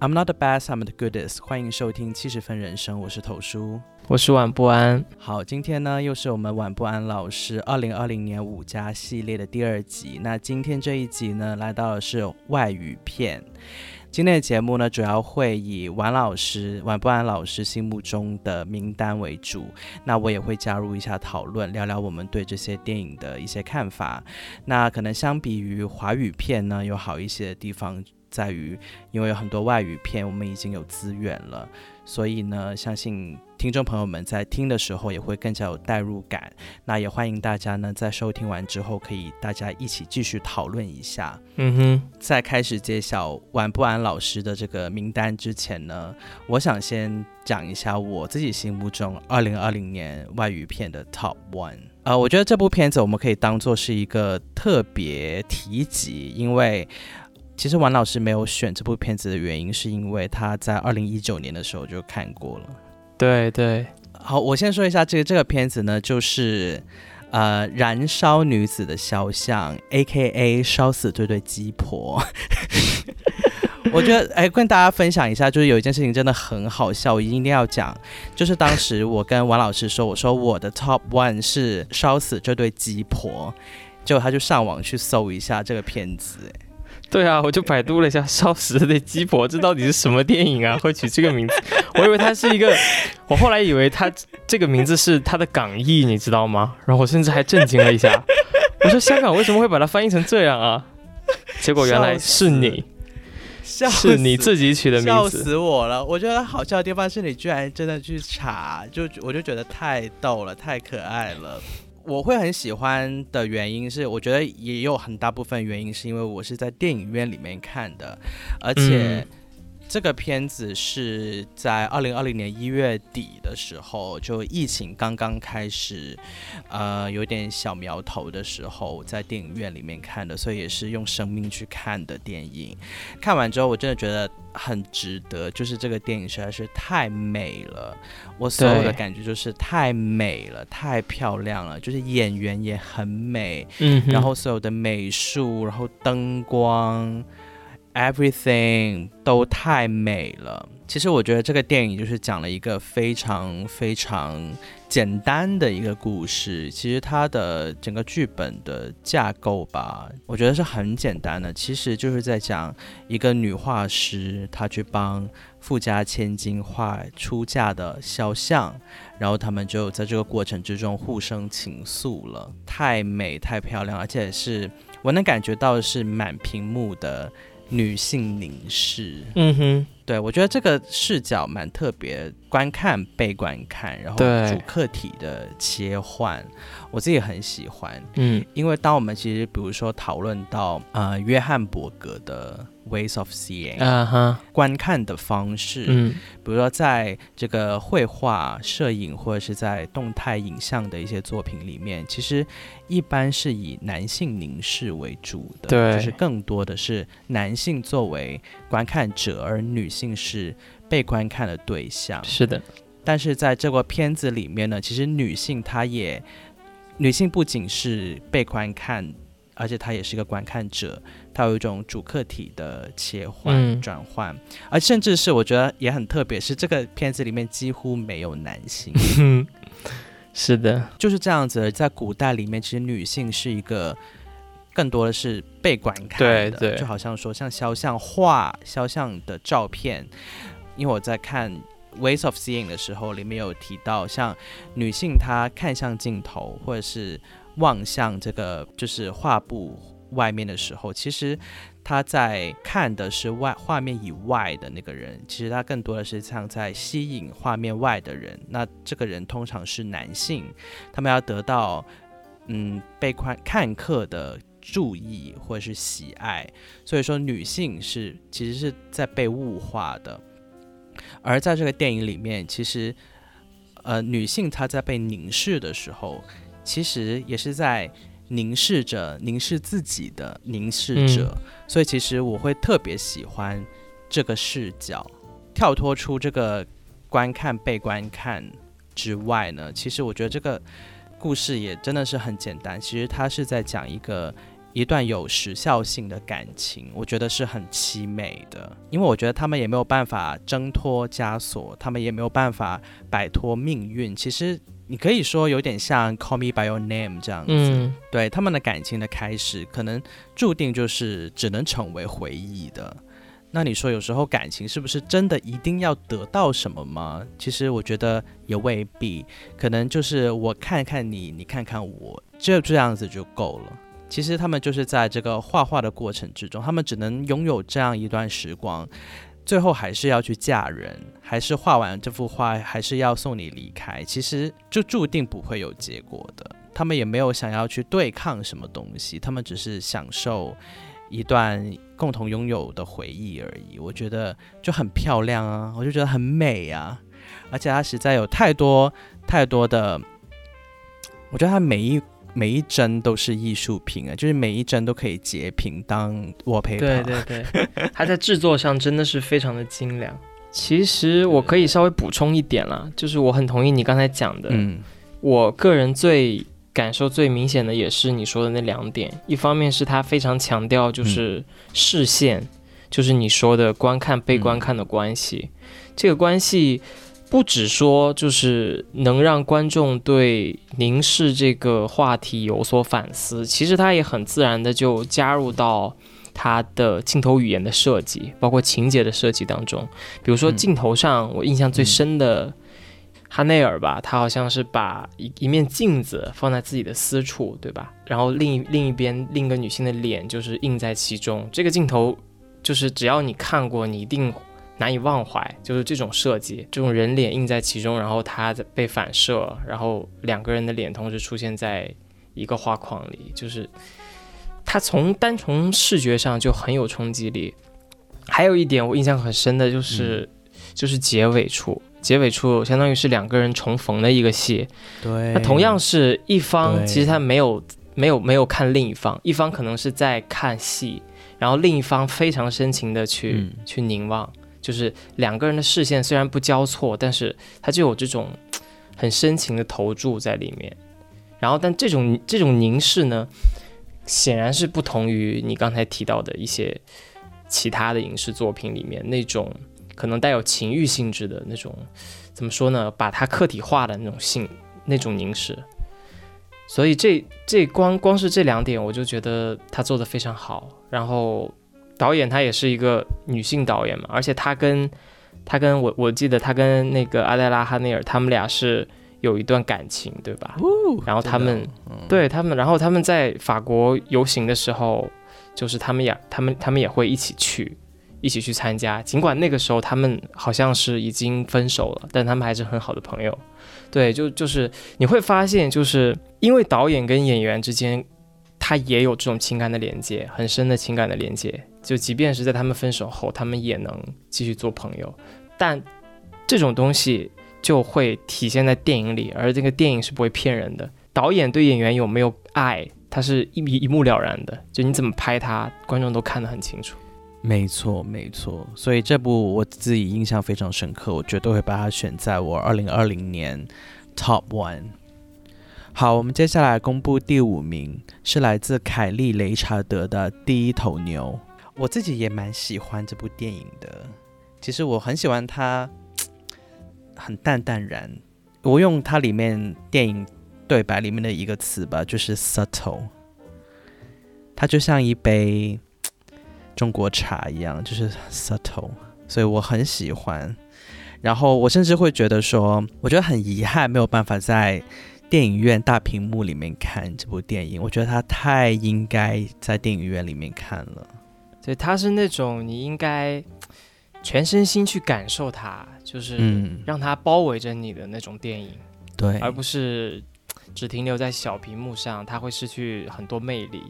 I'm not the best, I'm the goodest。欢迎收听七十分人生，我是头叔，我是晚不安。好，今天呢又是我们晚不安老师二零二零年五加系列的第二集。那今天这一集呢，来到的是外语片。今天的节目呢，主要会以王老师、王不安老师心目中的名单为主。那我也会加入一下讨论，聊聊我们对这些电影的一些看法。那可能相比于华语片呢，有好一些的地方。在于，因为有很多外语片，我们已经有资源了，所以呢，相信听众朋友们在听的时候也会更加有代入感。那也欢迎大家呢，在收听完之后，可以大家一起继续讨论一下。嗯哼，在开始揭晓晚不安老师的这个名单之前呢，我想先讲一下我自己心目中二零二零年外语片的 Top One。呃，我觉得这部片子我们可以当做是一个特别提及，因为。其实王老师没有选这部片子的原因，是因为他在二零一九年的时候就看过了。对对，好，我先说一下这个这个片子呢，就是呃《燃烧女子的肖像》，A.K.A. 烧死这对鸡婆。我觉得，哎，跟大家分享一下，就是有一件事情真的很好笑，我一定要讲，就是当时我跟王老师说，我说我的 Top One 是烧死这对鸡婆，结果他就上网去搜一下这个片子，哎。对啊，我就百度了一下《烧死的鸡婆》，这到底是什么电影啊？会取这个名字？我以为它是一个，我后来以为它这个名字是它的港译，你知道吗？然后我甚至还震惊了一下，我说香港为什么会把它翻译成这样啊？结果原来是你，是你自己取的名字，笑死我了！我觉得好笑的地方是你居然真的去查，就我就觉得太逗了，太可爱了。我会很喜欢的原因是，我觉得也有很大部分原因是因为我是在电影院里面看的，而且这个片子是在二零二零年一月底的时候，就疫情刚刚开始，呃，有点小苗头的时候，在电影院里面看的，所以也是用生命去看的电影。看完之后，我真的觉得。很值得，就是这个电影实在是太美了，我所有的感觉就是太美了，太漂亮了，就是演员也很美，嗯，然后所有的美术，然后灯光，everything 都太美了。其实我觉得这个电影就是讲了一个非常非常。简单的一个故事，其实它的整个剧本的架构吧，我觉得是很简单的。其实就是在讲一个女画师，她去帮富家千金画出嫁的肖像，然后他们就在这个过程之中互生情愫了。太美，太漂亮，而且是我能感觉到是满屏幕的女性凝视。嗯哼。对，我觉得这个视角蛮特别，观看被观看，然后主客体的切换，我自己很喜欢。嗯，因为当我们其实比如说讨论到呃约翰伯格的。Ways of seeing，啊哈，观看的方式，嗯，比如说在这个绘画、摄影或者是在动态影像的一些作品里面，其实一般是以男性凝视为主的，对，就是更多的是男性作为观看者，而女性是被观看的对象。是的，但是在这个片子里面呢，其实女性她也，女性不仅是被观看。而且她也是一个观看者，他有一种主客体的切换转换，而甚至是我觉得也很特别，是这个片子里面几乎没有男性。是的，就是这样子。在古代里面，其实女性是一个更多的是被观看的，就好像说像肖像画、肖像的照片。因为我在看《Ways of Seeing》的时候，里面有提到，像女性她看向镜头，或者是。望向这个就是画布外面的时候，其实他在看的是外画面以外的那个人。其实他更多的是像在吸引画面外的人。那这个人通常是男性，他们要得到嗯被看看客的注意或者是喜爱。所以说，女性是其实是在被物化的。而在这个电影里面，其实呃女性她在被凝视的时候。其实也是在凝视着凝视自己的凝视者，所以其实我会特别喜欢这个视角，跳脱出这个观看被观看之外呢，其实我觉得这个故事也真的是很简单。其实它是在讲一个一段有时效性的感情，我觉得是很凄美的。因为我觉得他们也没有办法挣脱枷锁，他们也没有办法摆脱命运。其实你可以说有点像《Call Me by Your Name》这样子，嗯，对他们的感情的开始，可能注定就是只能成为回忆的。那你说有时候感情是不是真的一定要得到什么吗？其实我觉得也未必，可能就是我看看你，你看看我，就这样子就够了。其实他们就是在这个画画的过程之中，他们只能拥有这样一段时光，最后还是要去嫁人，还是画完这幅画，还是要送你离开。其实就注定不会有结果的。他们也没有想要去对抗什么东西，他们只是享受。一段共同拥有的回忆而已，我觉得就很漂亮啊，我就觉得很美啊，而且它实在有太多太多的，我觉得它每一每一帧都是艺术品啊，就是每一帧都可以截屏当我陪。对对对，它在制作上真的是非常的精良。其实我可以稍微补充一点啦，就是我很同意你刚才讲的，嗯，我个人最。感受最明显的也是你说的那两点，一方面是他非常强调就是视线，就是你说的观看被观看的关系，这个关系不只说就是能让观众对凝视这个话题有所反思，其实他也很自然的就加入到他的镜头语言的设计，包括情节的设计当中，比如说镜头上我印象最深的。哈内尔吧，他好像是把一一面镜子放在自己的私处，对吧？然后另一另一边另一个女性的脸就是映在其中。这个镜头就是只要你看过，你一定难以忘怀。就是这种设计，这种人脸印在其中，然后它被反射，然后两个人的脸同时出现在一个画框里，就是它从单从视觉上就很有冲击力。还有一点我印象很深的就是，就是结尾处。结尾处相当于是两个人重逢的一个戏，对，那同样是一方，其实他没有没有没有看另一方，一方可能是在看戏，然后另一方非常深情的去去凝望，就是两个人的视线虽然不交错，但是他就有这种很深情的投注在里面，然后但这种这种凝视呢，显然是不同于你刚才提到的一些其他的影视作品里面那种。可能带有情欲性质的那种，怎么说呢？把它客体化的那种性，那种凝视。所以这这光光是这两点，我就觉得他做的非常好。然后导演她也是一个女性导演嘛，而且她跟她跟我我记得她跟那个阿黛拉哈内尔他们俩是有一段感情，对吧？然后他们对他们，然后他们在法国游行的时候，就是他们也他们他们也会一起去。一起去参加，尽管那个时候他们好像是已经分手了，但他们还是很好的朋友。对，就就是你会发现，就是因为导演跟演员之间，他也有这种情感的连接，很深的情感的连接。就即便是在他们分手后，他们也能继续做朋友。但这种东西就会体现在电影里，而这个电影是不会骗人的。导演对演员有没有爱，他是一一目了然的。就你怎么拍他，观众都看得很清楚。没错，没错，所以这部我自己印象非常深刻，我绝对会把它选在我二零二零年 Top One。好，我们接下来公布第五名，是来自凯利雷查德的《第一头牛》。我自己也蛮喜欢这部电影的，其实我很喜欢它，很淡淡然。我用它里面电影对白里面的一个词吧，就是 subtle。它就像一杯。中国茶一样，就是 subtle，所以我很喜欢。然后我甚至会觉得说，我觉得很遗憾没有办法在电影院大屏幕里面看这部电影。我觉得它太应该在电影院里面看了。对，它是那种你应该全身心去感受它，就是让它包围着你的那种电影。对，而不是只停留在小屏幕上，它会失去很多魅力。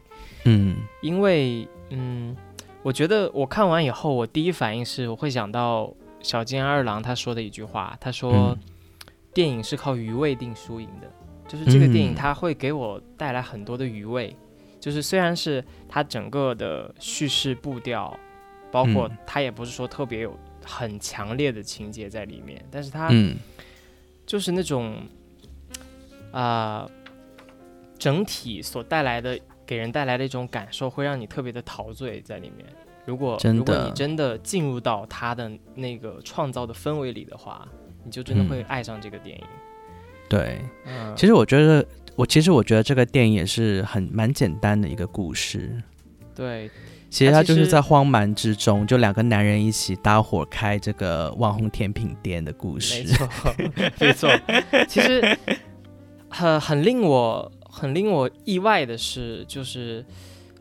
嗯，因为嗯。我觉得我看完以后，我第一反应是我会想到小金二郎他说的一句话，他说：“电影是靠余味定输赢的。”就是这个电影它会给我带来很多的余味，就是虽然是它整个的叙事步调，包括它也不是说特别有很强烈的情节在里面，但是它嗯。就是那种啊、整体所带来的给人带来的一种感受，会让你特别的陶醉在里面。如果如果你真的进入到他的那个创造的氛围里的话，你就真的会嗯爱上这个电影。对。嗯，其实我觉得，我其实我觉得这个电影也是很蛮简单的一个故事。对，其实他就是在荒蛮之中，就两个男人一起搭伙开这个网红甜品店的故事没事。错，没错。其实很很令我很令我意外的是，就是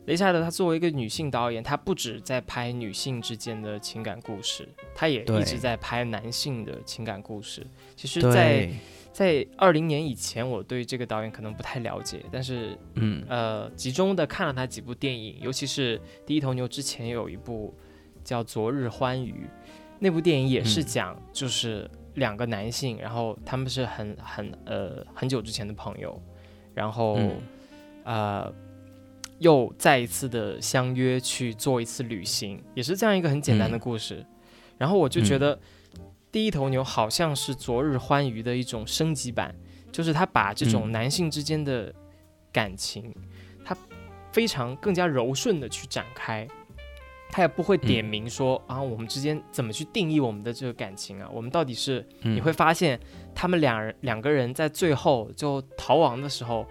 雷查德她作为一个女性导演，她不止在拍女性之间的情感故事，她也一直在拍男性的情感故事。其实在，对，在二零年以前，我对这个导演可能不太了解，但是嗯。呃，集中的看了他几部电影，尤其是《第一头牛》之前有一部叫《昨日欢愉》，那部电影也是嗯。讲就是两个男性，然后他们是很很呃很久之前的朋友，然后、嗯。呃又再一次的相约去做一次旅行，也是这样一个很简单的嗯。故事。然后我就觉嗯。得《第一头牛》好像是《昨日欢愉》的一种升级版，就是他把这种嗯。男性之间的感情，他非常更加柔顺的去展开，他也不会点嗯名说、啊，我们之间怎么去定义我们的这个感情啊？我们到底是嗯。你会发现，他们两人两个人在最后就逃亡的时候，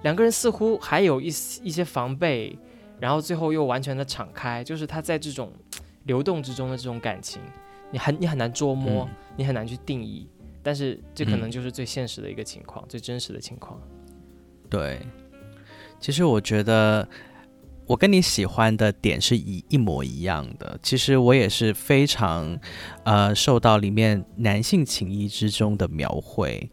两个人似乎还有一些一些防备，然后最后又完全的敞开，就是他在这种流动之中的这种感情，你很你很难捉摸，嗯你很难去定义，但是这可能嗯就是最现实的一个情况，最真实的情况。对，其实我觉得我跟你喜欢的点是一一模一样的。其实我也是非常呃受到里面男性情谊之中的描绘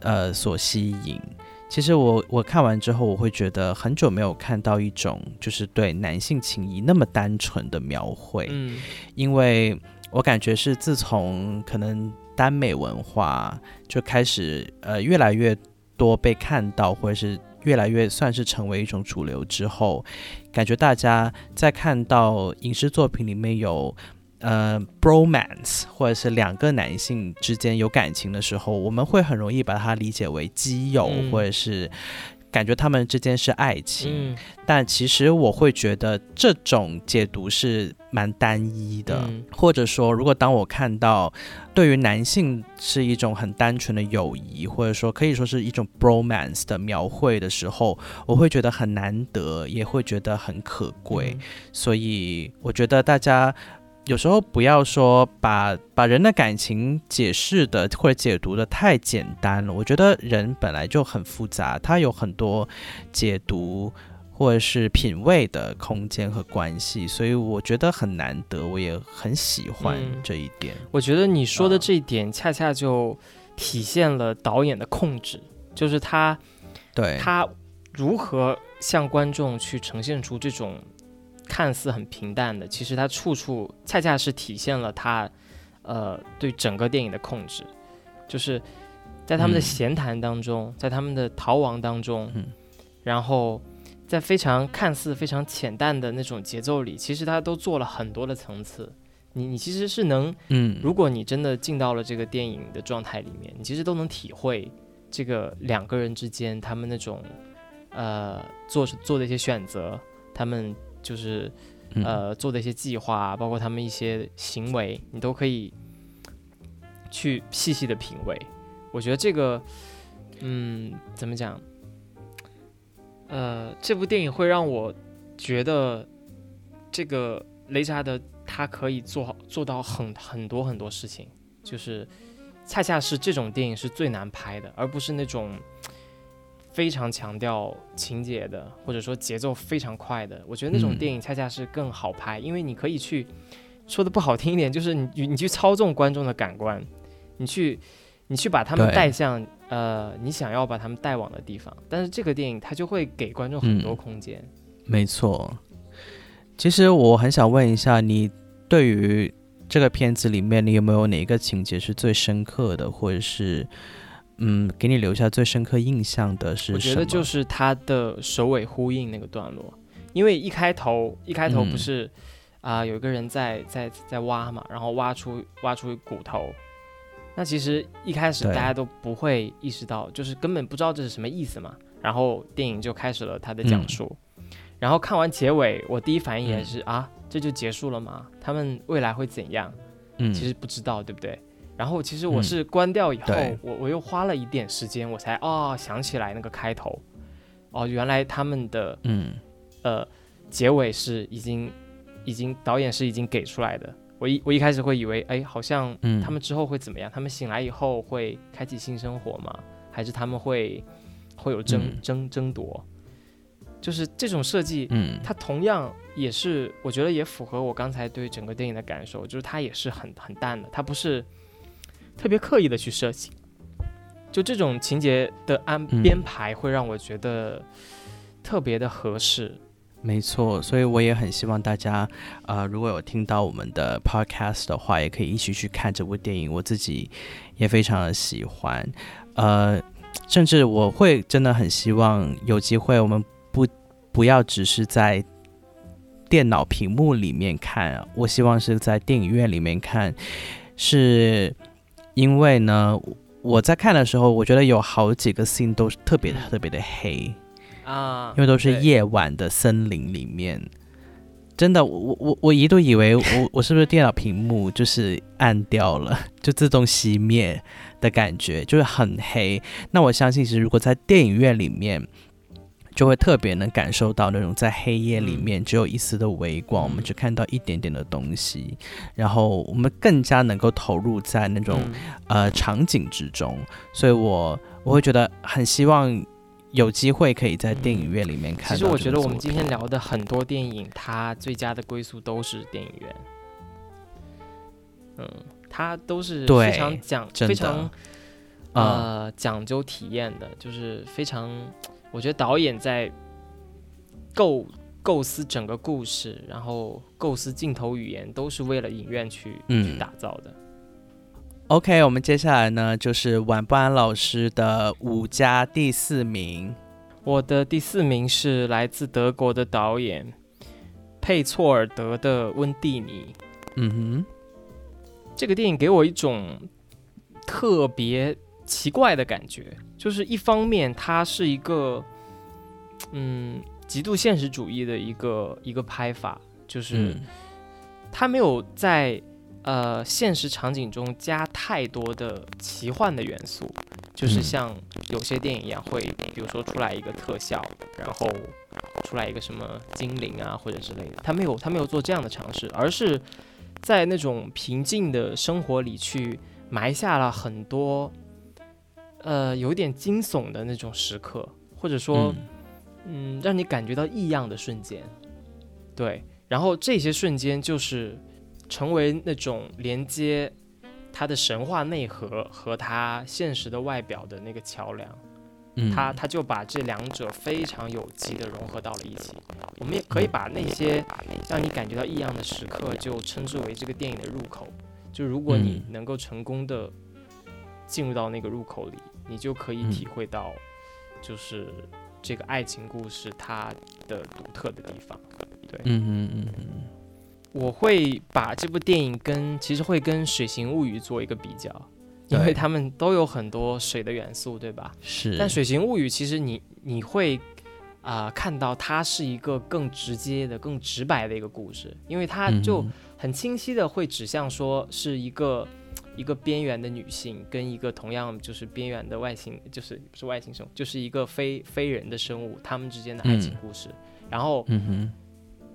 呃所吸引。其实我我看完之后，我会觉得很久没有看到一种就是对男性情谊那么单纯的描绘。嗯因为我感觉是自从可能耽美文化就开始呃越来越多被看到，或者是越来越算是成为一种主流之后，感觉大家在看到影视作品里面有。呃，bromance 或者是两个男性之间有感情的时候，我们会很容易把它理解为基友，嗯或者是感觉他们之间是爱情。嗯但其实我会觉得这种解读是蛮单一的，嗯或者说，如果当我看到对于男性是一种很单纯的友谊，或者说可以说是一种 bromance 的描绘的时候，我会觉得很难得，也会觉得很可贵。嗯所以我觉得大家。有时候不要说把把人的感情解释的或者解读的太简单了，我觉得人本来就很复杂，他有很多解读或者是品味的空间和关系，所以我觉得很难得，我也很喜欢嗯这一点。我觉得你说的啊这一点，恰恰就体现了导演的控制，就是他对，他如何向观众去呈现出这种看似很平淡的，其实他处处恰恰是体现了他呃对整个电影的控制，就是在他们的嗯。闲谈当中，在他们的逃亡当中，嗯。然后在非常看似非常浅淡的那种节奏里，其实他都做了很多的层次。你你其实是能嗯，如果你真的进到了这个电影的状态里面，你其实都能体会这个两个人之间他们那种呃做做的一些选择，他们就是嗯呃做的一些计划，包括他们一些行为，你都可以去细细的品味。我觉得这个，嗯，怎么讲？呃，这部电影会让我觉得，这个雷扎德他可以做好做到很很多很多事情，就是恰恰是这种电影是最难拍的，而不是那种非常强调情节的，或者说节奏非常快的。我觉得那种嗯电影恰恰是更好拍，因为你可以去说的不好听一点，就是你你你去操纵观众的感官，你去你去把他们带向呃你想要把他们带往的地方。但是这个电影它就会给观众很多嗯空间。没错。其实我很想问一下，你对于这个片子里面，你有没有哪一个情节是最深刻的，或者是嗯，给你留下最深刻印象的是我觉得就是它的首尾呼应那个段落，因为一开头一开头嗯不是啊、有一个人在在在挖嘛，然后挖出挖出骨头。那其实一开始大家都不会意识到，就是根本不知道这是什么意思嘛。然后电影就开始了它的讲述，然后看完结尾，我第一反应也是、啊，这就结束了吗？他们未来会怎样？嗯，其实不知道，对不对？然后其实我嗯是关掉以后，对我我又花了一点时间，我才哦想起来那个开头，哦，原来他们的嗯呃结尾是已经已经导演是已经给出来的。我一我一开始会以为，哎，好像嗯他们之后会怎么样？他们醒来以后会开启新生活吗？还是他们会会有争、嗯争争夺？就是这种设计，嗯它同样也是，我觉得也符合我刚才对整个电影的感受，就是它也是很很淡的，它不是特别刻意的去设计。就这种情节的安嗯编排，会让我觉得特别的合适。没错，所以我也很希望大家，呃，如果有听到我们的 podcast 的话，也可以一起去看这部电影。我自己也非常的喜欢，呃，甚至我会真的很希望有机会，我们不不要只是在电脑屏幕里面看，我希望是在电影院里面看，是因为呢，我在看的时候，我觉得有好几个 scene 都是特别特别的黑。啊，因为都是夜晚的森林里面，真的，我我我我一度以为我我是不是电脑屏幕就是暗掉了，就自动熄灭的感觉，就是很黑。那我相信，其实如果在电影院里面，就会特别能感受到那种在黑夜里面只有一丝的微光，我们嗯只看到一点点的东西，然后我们更加能够投入在那种嗯。呃场景之中，所以我我会觉得很希望有机会可以在电影院里面看。其实我觉得我们今天聊的很多电影，它最佳的归宿都是电影院。嗯，它都是非常讲非常嗯呃讲究体验的，就是非常，我觉得导演在构构思整个故事，然后构思镜头语言，都是为了影院去、去嗯打造的。OK，我们接下来呢就是晚不安老师的五加第四名。我的第四名是来自德国的导演佩措尔德的《温蒂尼》。嗯哼这个电影给我一种特别奇怪的感觉，就是一方面它是一个嗯极度现实主义的一个一个拍法，就，是嗯它没有在呃现实场景中加太多的奇幻的元素，就是嗯。像有些电影一样会，比如说出来一个特效，然后出来一个什么精灵啊或者之类的，他没有他没有做这样的尝试，而是在那种平静的生活里去埋下了很多呃有点惊悚的那种时刻，或者说。嗯。嗯，让你感觉到异样的瞬间，对，然后这些瞬间就是成为那种连接它的神话内核和它现实的外表的那个桥梁，嗯它它就把这两者非常有机的融合到了一起。我们也可以把那些让你感觉到异样的时刻，就称之为这个电影的入口。就如果你嗯能够成功的进入到那个入口里，你就可以嗯体会到，就是这个爱情故事它的独特的地方。对，嗯嗯嗯哼我会把这部电影跟其实会跟《水形物语》做一个比较，因为他们都有很多水的元素，对吧？是，但《水形物语》其实你你会啊、看到它是一个更直接的、更直白的一个故事，因为它就嗯很清晰的会指向说是一个一个边缘的女性跟一个同样就是边缘的外星，就是不是外星生物，就是一个非非人的生物，他们之间的爱情嗯。故事。然后嗯哼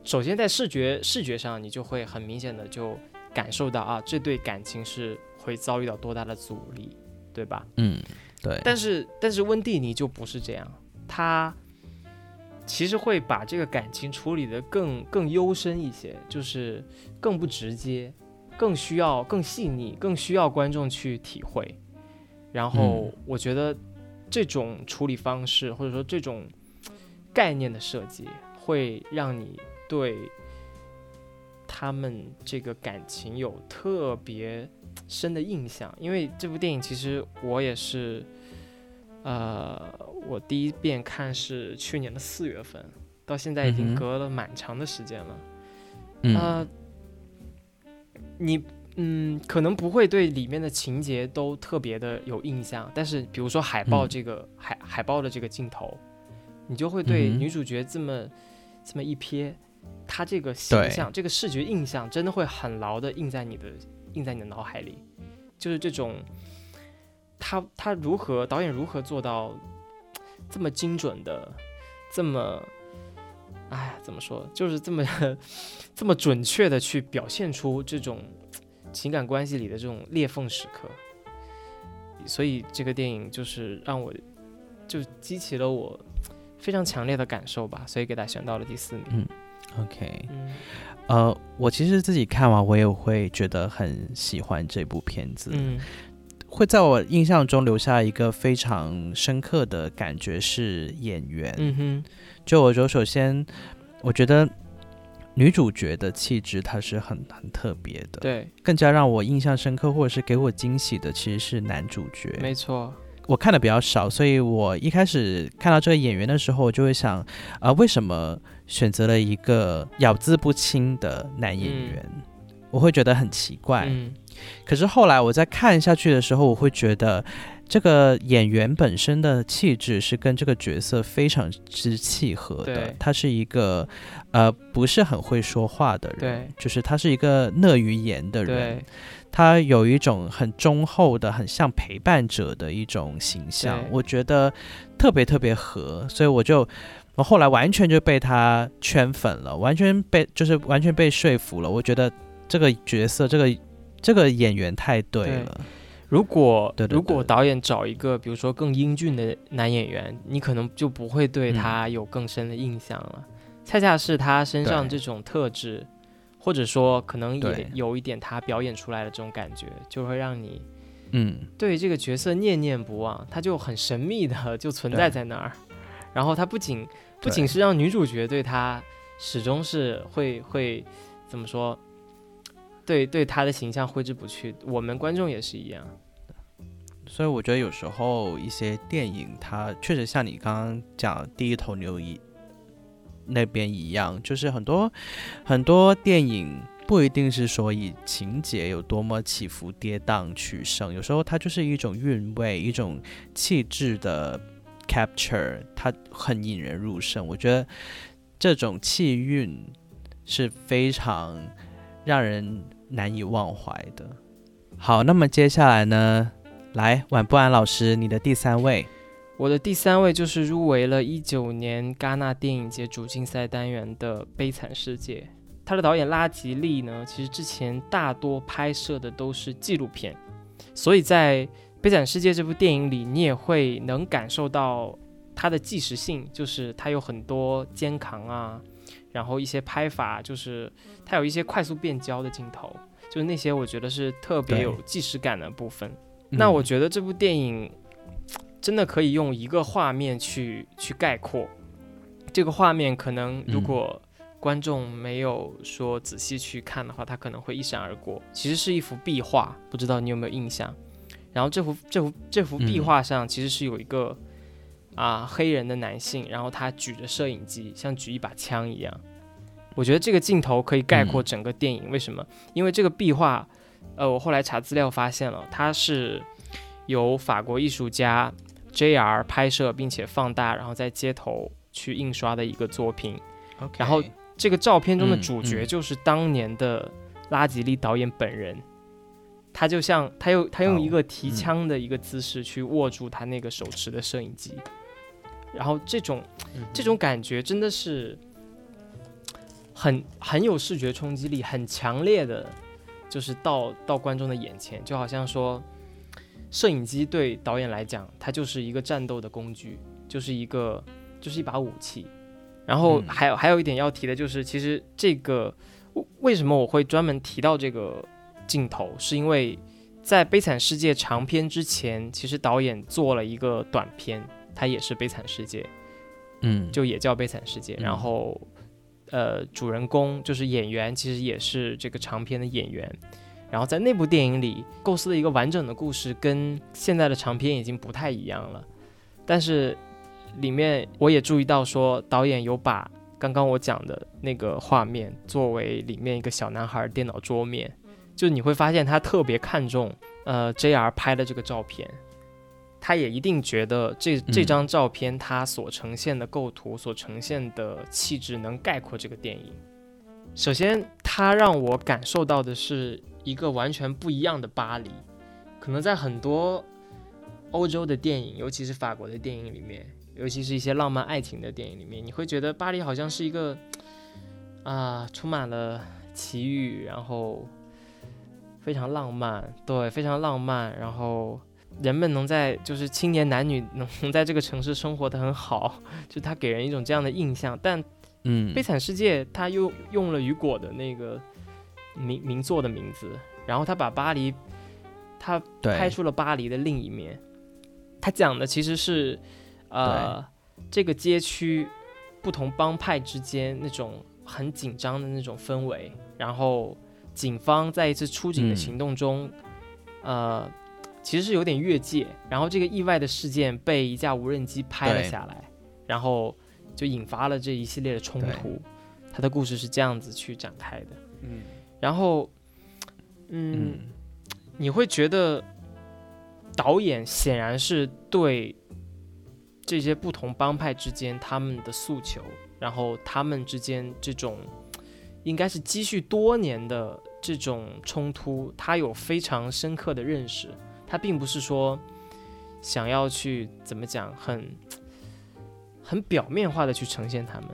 首先在视觉视觉上，你就会很明显的就感受到啊，这对感情是会遭遇到多大的阻力，对吧？嗯对，但是但是温蒂尼就不是这样，他其实会把这个感情处理的更更幽深一些，就是更不直接，更需要更细腻，更需要观众去体会。然后嗯我觉得这种处理方式或者说这种概念的设计，会让你对他们这个感情有特别深的印象。因为这部电影其实我也是，呃，我第一遍看是去年的四月份，到现在已经隔了蛮长的时间了。嗯呃，你嗯，可能不会对里面的情节都特别的有印象，但是比如说海报嗯这个、海海报的这个镜头，你就会对女主角这么、这么一瞥，她这个形象、这个视觉印象，真的会很牢的印在你的印在你的脑海里，就是这种，他他如何导演如何做到这么精准的，这么。哎呀，怎么说？就是这么 这么准确的去表现出这种情感关系里的这种裂缝时刻，所以这个电影就是让我就激起了我非常强烈的感受吧，所以给他选到了第四名。OK，嗯。呃，我其实自己看完，我也会觉得很喜欢这部片子，嗯。会在我印象中留下一个非常深刻的感觉是演员。嗯哼。就我说，首先我觉得女主角的气质她是很很特别的，对，更加让我印象深刻或者是给我惊喜的其实是男主角。没错，我看的比较少，所以我一开始看到这个演员的时候，我就会想，啊、为什么选择了一个咬字不清的男演员？我会觉得很奇怪。嗯可是后来我在看下去的时候，我会觉得这个演员本身的气质是跟这个角色非常之契合的对。他是一个呃不是很会说话的人，对就是他是一个乐于言的人对。他有一种很忠厚的、很像陪伴者的一种形象，我觉得特别特别合，所以我就我后来完全就被他圈粉了，完全被就是完全被说服了。我觉得这个角色，这个这个演员太对对。了，如果对对如果导演找一个比如说更英俊的男演员，你可能就不会对嗯。他有更深的印象了。恰恰是他身上这种特质，或者说可能也有一点他表演出来的这种感觉，就会让你嗯，对这个角色念念不忘。他就很神秘的就存在在那儿，然后他不仅不仅是让女主角对他始终是会会怎么说？对对他的形象挥之不去，我们观众也是一样。所以我觉得有时候一些电影，它确实像你刚刚讲第一头牛一那边一样，就是很多很多电影不一定是说以情节有多么起伏跌宕取胜，有时候它就是一种韵味，一种气质的 capture，它很引人入胜。我觉得这种气韵是非常让人难以忘怀的。好，那么接下来呢？来，晚不安老师，你的第三位，我的第三位就是入围了一九年戛纳电影节主竞赛单元的《悲惨世界》。他的导演拉吉利呢，其实之前大多拍摄的都是纪录片，所以在《悲惨世界》这部电影里，你也会能感受到它的纪实性，就是它有很多肩扛啊，然后一些拍法，就是它有一些快速变焦的镜头，就是那些我觉得是特别有纪实感的部分。那嗯我觉得这部电影真的可以用一个画面去去概括。这个画面可能如嗯果观众没有说仔细去看的话，它可能会一闪而过。其实是一幅壁画，不知道你有没有印象？然后这幅这幅这幅壁嗯画上其实是有一个啊、黑人的男性，然后他举着摄影机，像举一把枪一样。我觉得这个镜头可以概括嗯整个电影。为什么？因为这个壁画，呃，我后来查资料发现了，它是由法国艺术家 J.R. 拍摄并且放大，然后在街头去印刷的一个作品。OK，然后这个照片中的嗯主角嗯。就是当年的拉吉利导演本人，他就像他用他用一个提嗯枪的一个姿势去握住他那个手持的摄影机，然后这种这种感觉真的是很很有视觉冲击力，很强烈的，就是到到观众的眼前，就好像说，摄影机对导演来讲，它就是一个战斗的工具，就是一个就是一把武器。然后嗯还有还有一点要提的就是，其实这个为为什么我会专门提到这个镜头，是因为在《悲惨世界》长片之前，其实导演做了一个短片，它也是《悲惨世界》。嗯，就也叫《悲惨世界》，嗯然后呃，主人公就是演员，其实也是这个长片的演员。然后在那部电影里构思了一个完整的故事，跟现在的长片已经不太一样了。但是里面我也注意到说，导演有把刚刚我讲的那个画面作为里面一个小男孩电脑桌面，就你会发现他特别看重呃 JR 拍的这个照片，他也一定觉得这这张照片它所呈现的构图、所呈现的气质能概括这个电影。首先，他让我感受到的是一个完全不一样的巴黎，可能在很多欧洲的电影，尤其是法国的电影里面，尤其是一些浪漫爱情的电影里面，你会觉得巴黎好像是一个啊，充满了奇遇，然后非常浪漫，对，非常浪漫，然后人们能在就是青年男女能能在这个城市生活的很好，就他给人一种这样的印象，但。嗯，悲惨世界，他又用了雨果的那个名名作的名字，然后他把巴黎，他拍出了巴黎的另一面。他讲的其实是，呃，这个街区不同帮派之间那种很紧张的那种氛围，然后警方在一次出警的行动中，呃，其实是有点越界，然后这个意外的事件被一架无人机拍了下来，然后。就引发了这一系列的冲突，他的故事是这样子去展开的。嗯，然后，嗯，你会觉得导演显然是对这些不同帮派之间他们的诉求，然后他们之间这种应该是积蓄多年的这种冲突，他有非常深刻的认识。他并不是说想要去怎么讲很。很表面化的去呈现他们，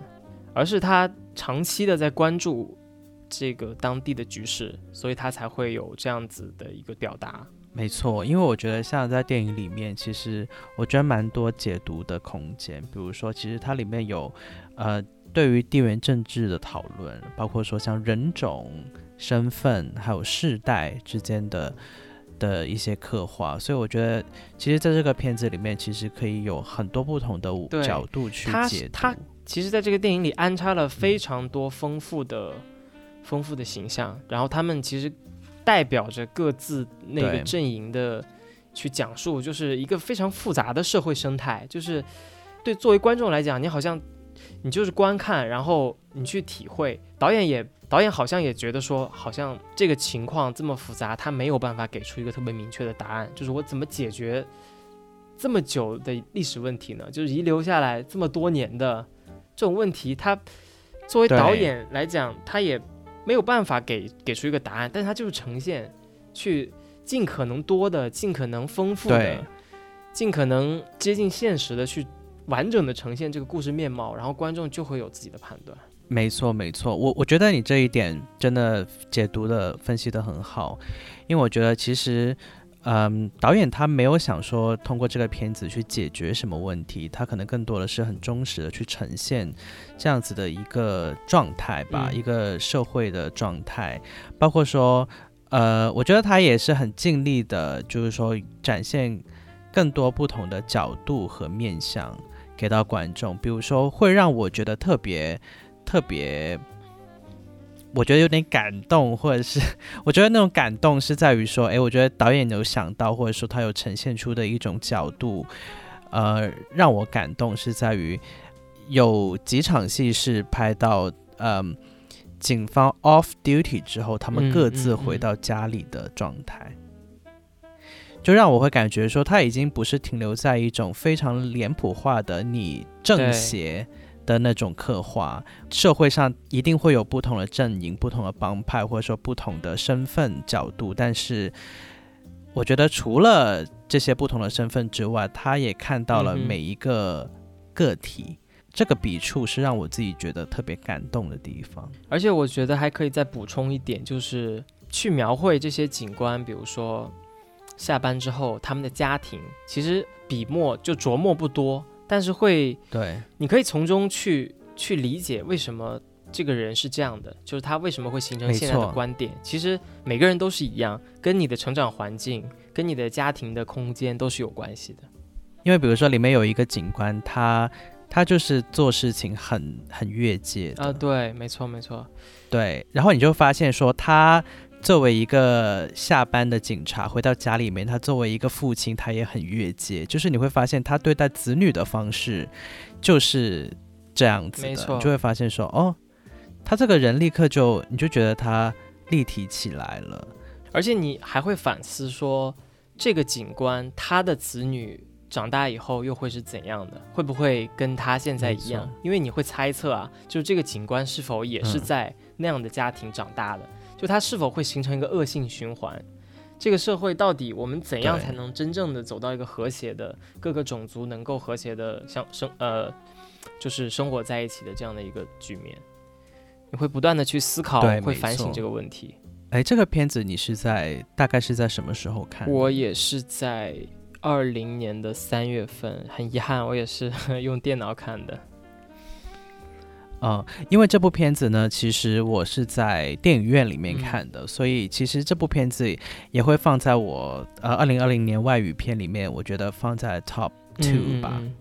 而是他长期的在关注这个当地的局势，所以他才会有这样子的一个表达。没错，因为我觉得像在电影里面，其实我觉得蛮多解读的空间。比如说，其实它里面有呃对于地缘政治的讨论，包括说像人种、身份还有世代之间的。的一些刻画，所以我觉得，其实在这个片子里面，其实可以有很多不同的角度去解读。他其实在这个电影里安插了非常多丰富的、丰富的形象，然后他们其实代表着各自那个阵营的去讲述，就是一个非常复杂的社会生态。就是对作为观众来讲，你好像你就是观看，然后你去体会，导演也。导演好像也觉得说，好像这个情况这么复杂，他没有办法给出一个特别明确的答案。就是我怎么解决这么久的历史问题呢？就是遗留下来这么多年的这种问题，他作为导演来讲，他也没有办法给给出一个答案。但是它就是呈现，去尽可能多的、尽可能丰富的、尽可能接近现实的去完整的呈现这个故事面貌，然后观众就会有自己的判断。没错，没错，我我觉得你这一点真的解读的分析的很好，因为我觉得其实，嗯，导演他没有想说通过这个片子去解决什么问题，他可能更多的是很忠实的去呈现这样子的一个状态吧，一个社会的状态，包括说，呃，我觉得他也是很尽力的，就是说展现更多不同的角度和面向给到观众，比如说会让我觉得特别。特别，我觉得有点感动，或者是 我觉得那种感动是在于说，哎，我觉得导演有想到，或者说他有呈现出的一种角度，呃，让我感动是在于有几场戏是拍到，嗯，警方 off duty 之后，他们各自回到家里的状态，就让我会感觉说，他已经不是停留在一种非常脸谱化的你正邪。的那种刻画，社会上一定会有不同的阵营、不同的帮派，或者说不同的身份角度。但是，我觉得除了这些不同的身份之外，他也看到了每一个个体。这个笔触是让我自己觉得特别感动的地方。而且，我觉得还可以再补充一点，就是去描绘这些景观，比如说下班之后他们的家庭，其实笔墨就琢磨不多。但是会，对，你可以从中去去理解为什么这个人是这样的，就是他为什么会形成现在的观点。其实每个人都是一样，跟你的成长环境、跟你的家庭的空间都是有关系的。因为比如说里面有一个警官，他他就是做事情很很越界啊，对，没错没错，对。然后你就发现说他。作为一个下班的警察回到家里面，他作为一个父亲，他也很越界。就是你会发现他对待子女的方式就是这样子的，你就会发现说，哦，他这个人立刻就你就觉得他立体起来了。而且你还会反思说，这个警官他的子女长大以后又会是怎样的？会不会跟他现在一样？因为你会猜测啊，就是这个警官是否也是嗯在那样的家庭长大的？就它是否会形成一个恶性循环？这个社会到底我们怎样才能真正的走到一个和谐的各个种族能够和谐的相生呃，就是生活在一起的这样的一个局面？你会不断的去思考，会反省这个问题。哎，这个片子你是在大概是在什么时候看？我也是在二零年的三月份，很遗憾，我也是 用电脑看的。嗯，因为这部片子呢，其实我是在电影院里面嗯看的，所以其实这部片子也会放在我呃二零二零年外语片里面，我觉得放在 top two 吧。嗯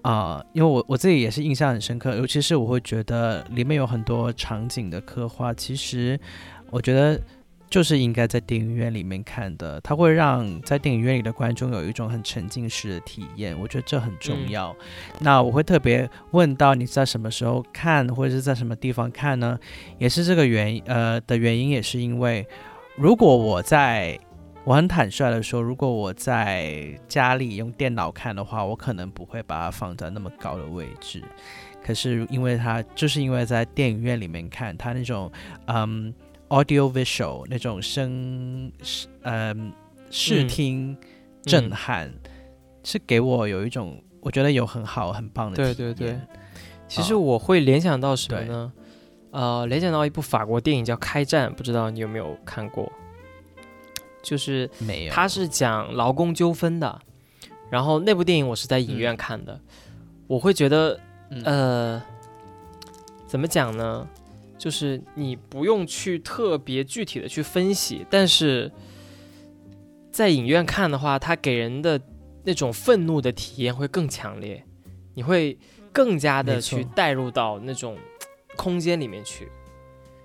啊、因为我我自己也是印象很深刻，尤其是我会觉得里面有很多场景的刻画，其实我觉得就是应该在电影院里面看的，它会让在电影院里的观众有一种很沉浸式的体验，我觉得这很重嗯要。那我会特别问到你在什么时候看，或者是在什么地方看呢？也是这个原呃的原因，也是因为如果我在我很坦率的说，如果我在家里用电脑看的话，我可能不会把它放在那么高的位置。可是因为它就是因为在电影院里面看，它那种嗯 audio visual 那种声嗯视嗯听震撼，是给我有一种我觉得有很好很棒的对体验。对对其实啊我会联想到什么对呢？呃，联想到一部法国电影叫《开战》，不知道你有没有看过？就是没有，它是讲劳工纠纷的，然后那部电影我是在影院看的，我会觉得，嗯呃，怎么讲呢？就是你不用去特别具体的去分析，但是在影院看的话，它给人的那种愤怒的体验会更强烈，你会更加的去带入到那种空间里面去。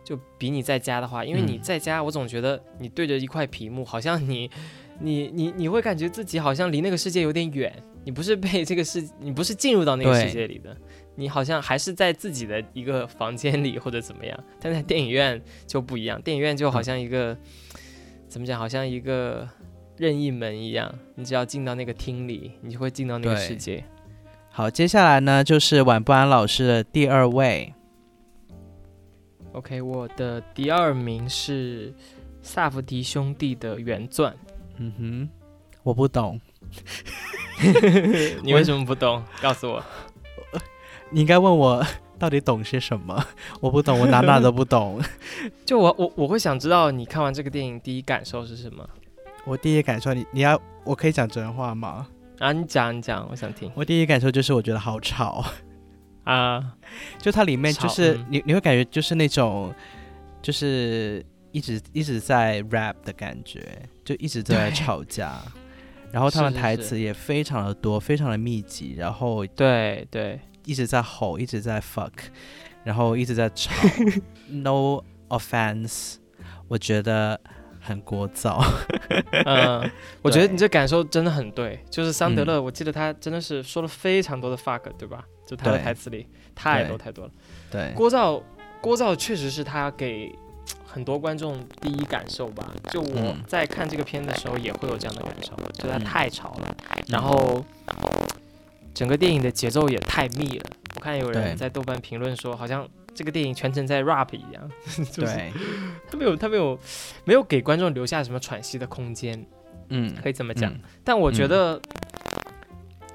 就比你在家的话，因为你嗯在家，我总觉得你对着一块屏幕，好像你，你你你会感觉自己好像离那个世界有点远，你不是被这个世，你不是进入到那个世界里的，你好像还是在自己的一个房间里或者怎么样。但在电影院就不一样，电影院就好像一个、怎么讲，好像一个任意门一样，你只要进到那个厅里，你就会进到那个世界。好，接下来呢就是晚不安老师的第二位，OK，我的第二名是萨福迪兄弟的原钻。嗯哼，我不懂，你为什么不懂？告诉我。你应该问我到底懂些什么，我不懂，我哪哪都不懂。就我我我会想知道你看完这个电影第一感受是什么我第一感受，你你要我可以讲真话吗？啊？你讲你讲，我想听我第一感受就是我觉得好吵，啊。就它里面就是嗯你你会感觉就是那种就是一直一直在 rap 的感觉，就一直都在吵架。然后他们台词也非常的多，非常的密集，然后对对，一直在吼，一直在 fuck，然后一直在吵。no offense，我觉得很聒噪。嗯，我觉得你这感受真的很对。就是桑德嗯勒，我记得他真的是说了非常多的 fuck，对吧？就他的台词里太多太多了。对，聒噪，聒噪确实是他给很多观众第一感受吧。就我嗯在看这个片的时候，也会有这样的感受，就它嗯太吵了，然后整个电影的节奏也太密了。我看有人在豆瓣评论说，好像这个电影全程在 rap 一样，就是对，他没有他没有没有给观众留下什么喘息的空间，嗯，可以这么讲。嗯。但我觉嗯。得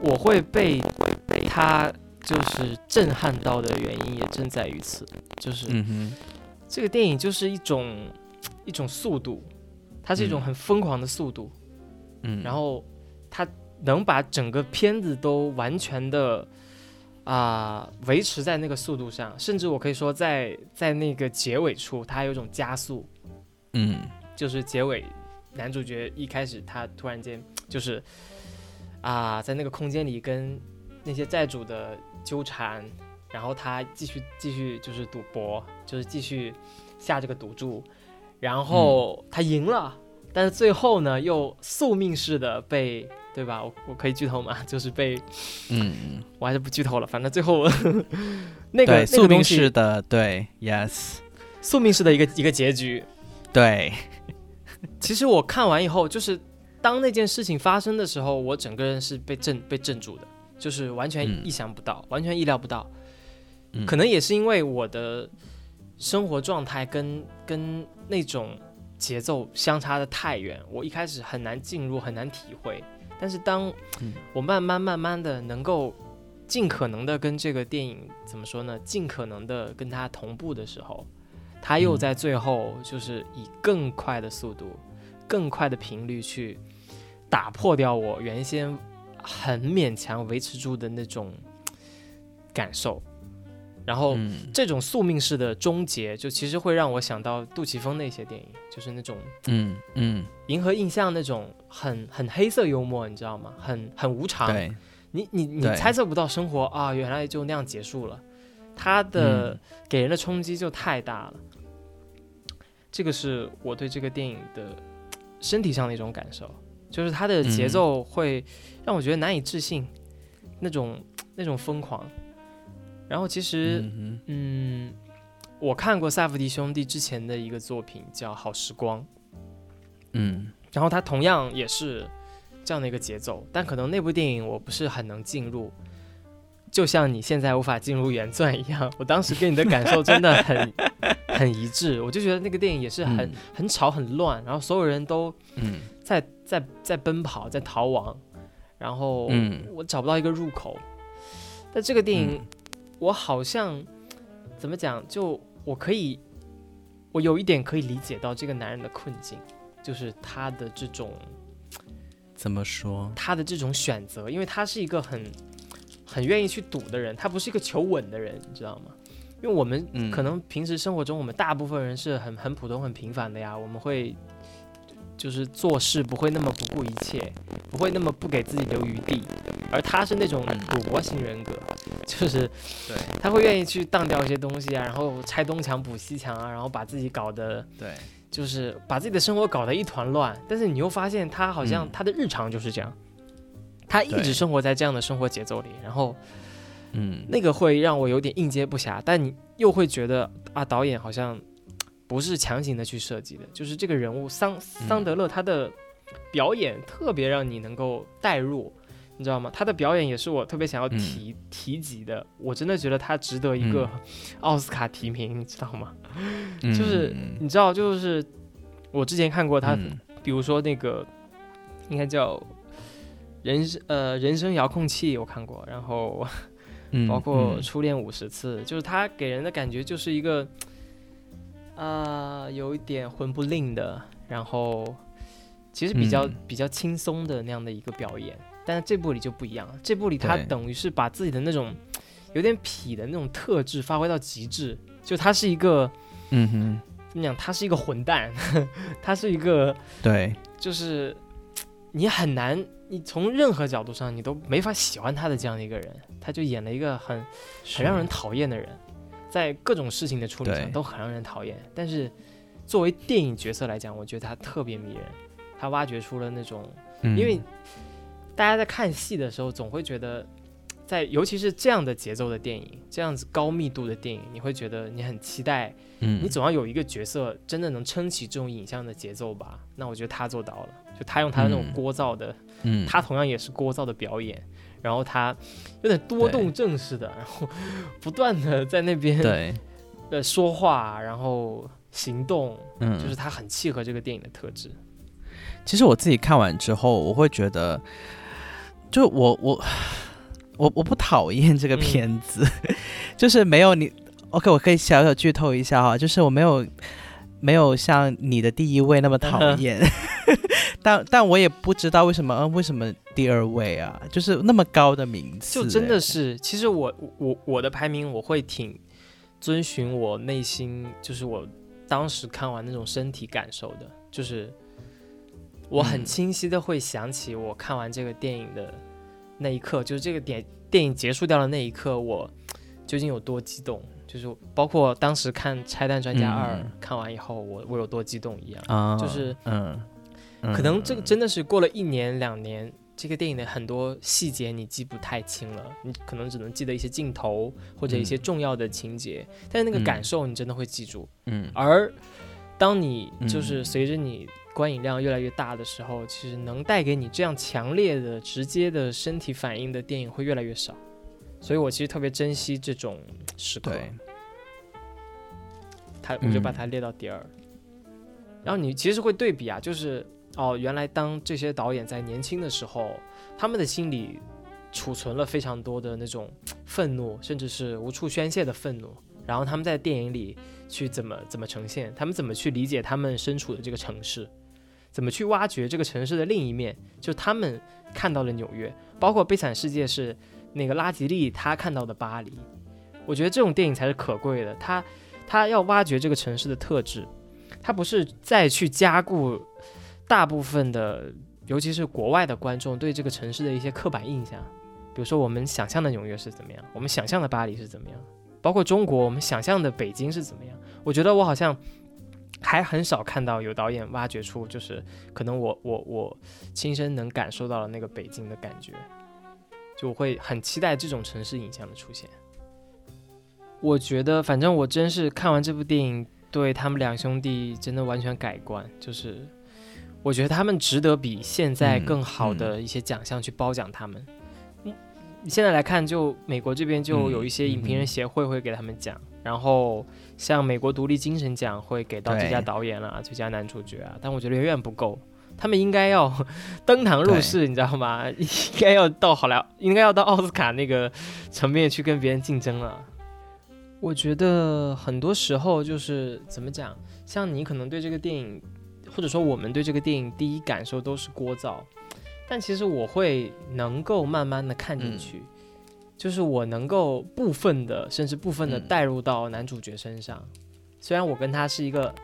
我会被被他就是震撼到的原因也正在于此，就是嗯，这个电影就是一种一种速度，它是一种嗯。很疯狂的速度，嗯，然后它能把整个片子都完全的啊、维持在那个速度上，甚至我可以说在在那个结尾处，它还有一种加速，嗯。就是结尾男主角一开始他突然间就是啊、在那个空间里跟那些债主的纠缠，然后他继续继续就是赌博，就是继续下这个赌注，然后他赢了，但是最后呢又宿命式的被对吧？我我可以剧透吗？就是被嗯，我还是不剧透了，反正最后 那个宿命式的，对，yes，宿命式的一个一个结局，对，其实我看完以后，就是当那件事情发生的时候，我整个人是被震被震住的，就是完全嗯意想不到，完全意料不到。嗯可能也是因为我的生活状态跟跟那种节奏相差的太远，我一开始很难进入，很难体会。但是当嗯我慢慢慢慢的能够尽可能的跟这个电影怎么说呢？尽可能的跟它同步的时候，它又嗯在最后就是以更快的速度、更快的频率去打破掉我原先很勉强维持住的那种感受，然后。嗯这种宿命式的终结，就其实会让我想到杜琪峰那些电影，就是那种嗯嗯，银河印象那种很很黑色幽默，你知道吗？很很无常。你你你猜测不到生活啊，原来就那样结束了，它的嗯给人的冲击就太大了。这个是我对这个电影的身体上的一种感受，就是它的节嗯奏会让我觉得难以置信，那种那种疯狂。然后其实，嗯嗯，我看过萨福迪兄弟之前的一个作品叫《好时光》，嗯。然后它同样也是这样的一个节奏，但可能那部电影我不是很能进入，就像你现在无法进入原钻一样。我当时给你的感受真的很 很一致，我就觉得那个电影也是很、嗯。很吵很乱，然后所有人都嗯。在在在奔跑，在逃亡，然后嗯。我找不到一个入口。但这个电影，我好像怎么讲，就我可以，我有一点可以理解到这个男人的困境，就是他的这种怎么说？他的这种选择，因为他是一个很很愿意去赌的人，他不是一个求稳的人，你知道吗？因为我们嗯可能平时生活中，我们大部分人是很很普通、很平凡的呀，我们会就是做事不会那么不顾一切，不会那么不给自己留余地，而他是那种嗯。赌博型人格，就是对他会愿意去当掉一些东西啊，然后拆东墙补西墙啊，然后把自己搞得对，就是把自己的生活搞得一团乱，但是你又发现他好像嗯。他的日常就是这样，他一直生活在这样的生活节奏里，然后嗯。那个会让我有点应接不暇，但你又会觉得啊，导演好像不是强行的去设计的，就是这个人物桑桑德勒他的表演特别让你能够代入。你知道吗？他的表演也是我特别想要提、提及的，我真的觉得他值得一个奥斯卡提名，你知道吗？嗯就是嗯你知道，就是我之前看过他，嗯比如说那个应该叫人生呃人生遥控器，我看过，然后嗯 包括嗯初恋五十次，就是他给人的感觉就是一个呃有一点魂不吝的，然后其实比较、嗯比较轻松的那样的一个表演，但是这部里就不一样了，这部里他等于是把自己的那种有点痞的那种特质发挥到极致，就他是一个。嗯哼，怎么讲？他是一个混蛋，他是一个，对，就是你很难，你从任何角度上你都没法喜欢他的这样的一个人。他就演了一个很很让人讨厌的人，在各种事情的处理上都很让人讨厌。但是作为电影角色来讲，我觉得他特别迷人。他挖掘出了那种，嗯因为大家在看戏的时候，总会觉得。在尤其是这样的节奏的电影，这样子高密度的电影，你会觉得你很期待嗯你总要有一个角色真的能撑起这种影像的节奏吧？那我觉得他做到了，就他用他的那种嗯聒噪的，嗯他同样也是聒噪的表演，然后他有点多动症似的，然后不断的在那边对，呃说话，然后行动，嗯，就是他很契合这个电影的特质。其实我自己看完之后，我会觉得，就我我我 我不讨厌这个嗯。片子，就是没有你 OK，我可以小小剧透一下哈，就是我没有没有像你的第一位那么讨厌，但但我也不知道为什么，嗯，为什么第二位啊，就是那么高的名次、就真的欸是，其实我我我的排名我会挺遵循我内心，就是我当时看完那种身体感受的，就是我很嗯清晰的会想起我看完这个电影的那一刻，就是这个点电影结束掉的那一刻，我究竟有多激动，就是包括当时看《拆弹专家二》嗯看完以后，我我有多激动一样。啊，就是嗯，嗯可能这个真的是过了一年两年，这个电影的很多细节你记不太清了，你可能只能记得一些镜头或者一些嗯重要的情节，但是那个嗯感受你真的会记住。嗯而当你嗯就是随着你观影量越来越大的时候，其实能带给你这样强烈的、直接的身体反应的电影会越来越少。所以我其实特别珍惜这种时刻。对，它我就把嗯它列到第二。然后你其实会对比啊，就是哦，原来当这些导演在年轻的时候，他们的心里储存了非常多的那种愤怒，甚至是无处宣泄的愤怒。然后他们在电影里去怎么怎么呈现，他们怎么去理解他们身处的这个城市，怎么去挖掘这个城市的另一面，就他们看到了纽约，包括《悲惨世界》是那个拉吉利他看到的巴黎。我觉得这种电影才是可贵的，他他要挖掘这个城市的特质，他不是再去加固大部分的，尤其是国外的观众对这个城市的一些刻板印象。比如说，我们想象的纽约是怎么样，我们想象的巴黎是怎么样，包括中国，我们想象的北京是怎么样。我觉得我好像还很少看到有导演挖掘出，就是可能我我我亲身能感受到了那个北京的感觉，就会很期待这种城市影像的出现。我觉得，反正我真是看完这部电影，对他们两兄弟真的完全改观。就是我觉得他们值得比现在嗯更好的一些奖项去褒奖他们。嗯，现在来看，就美国这边就有一些影评人协会会给他们奖，然后像美国独立精神奖会给到最佳导演啦、最佳男主角啊，但我觉得远远不够。他们应该要 登堂入室，你知道吗？应该要到好莱，应该要到奥斯卡那个层面去跟别人竞争了。我觉得很多时候就是怎么讲，像你可能对这个电影，或者说我们对这个电影第一感受都是聒噪，但其实我会能够慢慢的看进嗯去，就是我能够部分的，甚至部分的嗯带入到男主角身上。虽然我跟他是一个，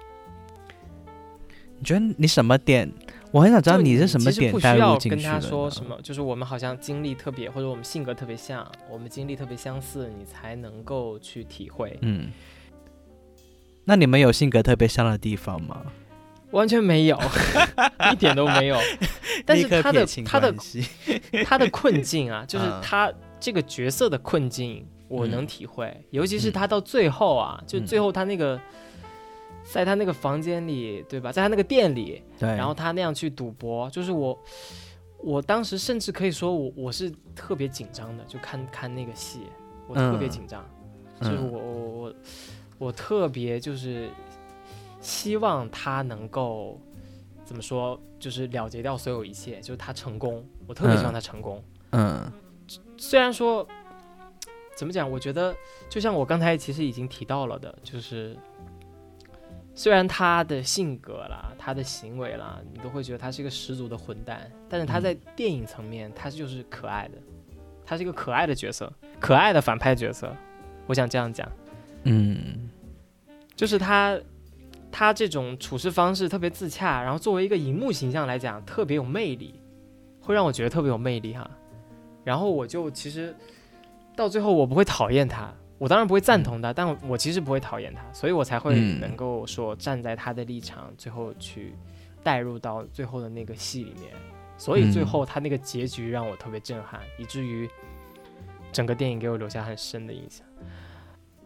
你觉得你什么点？我很想知道你是什么点需要入进去的跟他说什么，就是我们好像经历特别，或者我们性格特别像，我们经历特别相似，你才能够去体会。嗯，那你们有性格特别像的地方吗？完全没有，一点都没有。但是他的他的他的困境啊，就是嗯他这个角色的困境，我能嗯体会。尤其是嗯他到最后啊，就嗯最后他那个，在他那个房间里，对吧？在他那个店里，对，然后他那样去赌博，就是我，我当时甚至可以说我我是特别紧张的，就看看那个戏，我特别嗯紧张，就是嗯我我我我特别就是希望他能够怎么说，就是了结掉所有一切，就是他成功，我特别希望嗯他成功。嗯。虽然说怎么讲，我觉得就像我刚才其实已经提到了的，就是虽然他的性格啦、他的行为啦，你都会觉得他是一个十足的混蛋，但是他在电影层面，他就是可爱的，他是一个可爱的角色，可爱的反派角色。我想这样讲，嗯就是他。他这种处事方式特别自洽，然后作为一个荧幕形象来讲，特别有魅力，会让我觉得特别有魅力哈。然后我就其实到最后我不会讨厌他，我当然不会赞同他，但我我其实不会讨厌他，所以我才会嗯能够说站在他的立场，最后去带入到最后的那个戏里面。所以最嗯后他那个结局让我特别震撼，以至于整个电影给我留下很深的印象。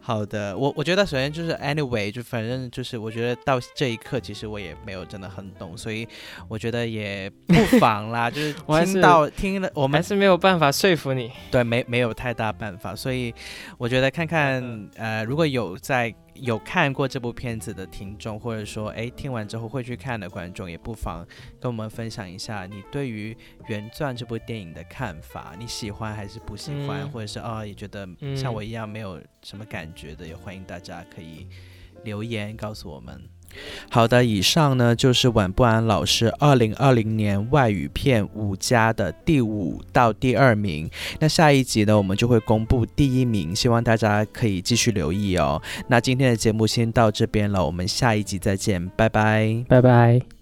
好的，我我觉得首先就是 anyway，就反正就是我觉得到这一刻，其实我也没有真的很懂，所以我觉得也不妨啦，就是听到听了我我们还是没有办法说服你。对没没有太大办法，所以我觉得看看嗯呃，如果有在有看过这部片子的听众，或者说哎听完之后会去看的观众，也不妨跟我们分享一下你对于原钻这部电影的看法，你喜欢还是不喜欢，嗯或者是啊、也觉得嗯像我一样没有什么感觉的，也欢迎大家可以留言告诉我们。好的，以上呢就是晚不安老师二零二零年外语片五家的第五到第二名。那下一集呢，我们就会公布第一名，希望大家可以继续留意哦。那今天的节目先到这边了，我们下一集再见，拜拜。拜拜。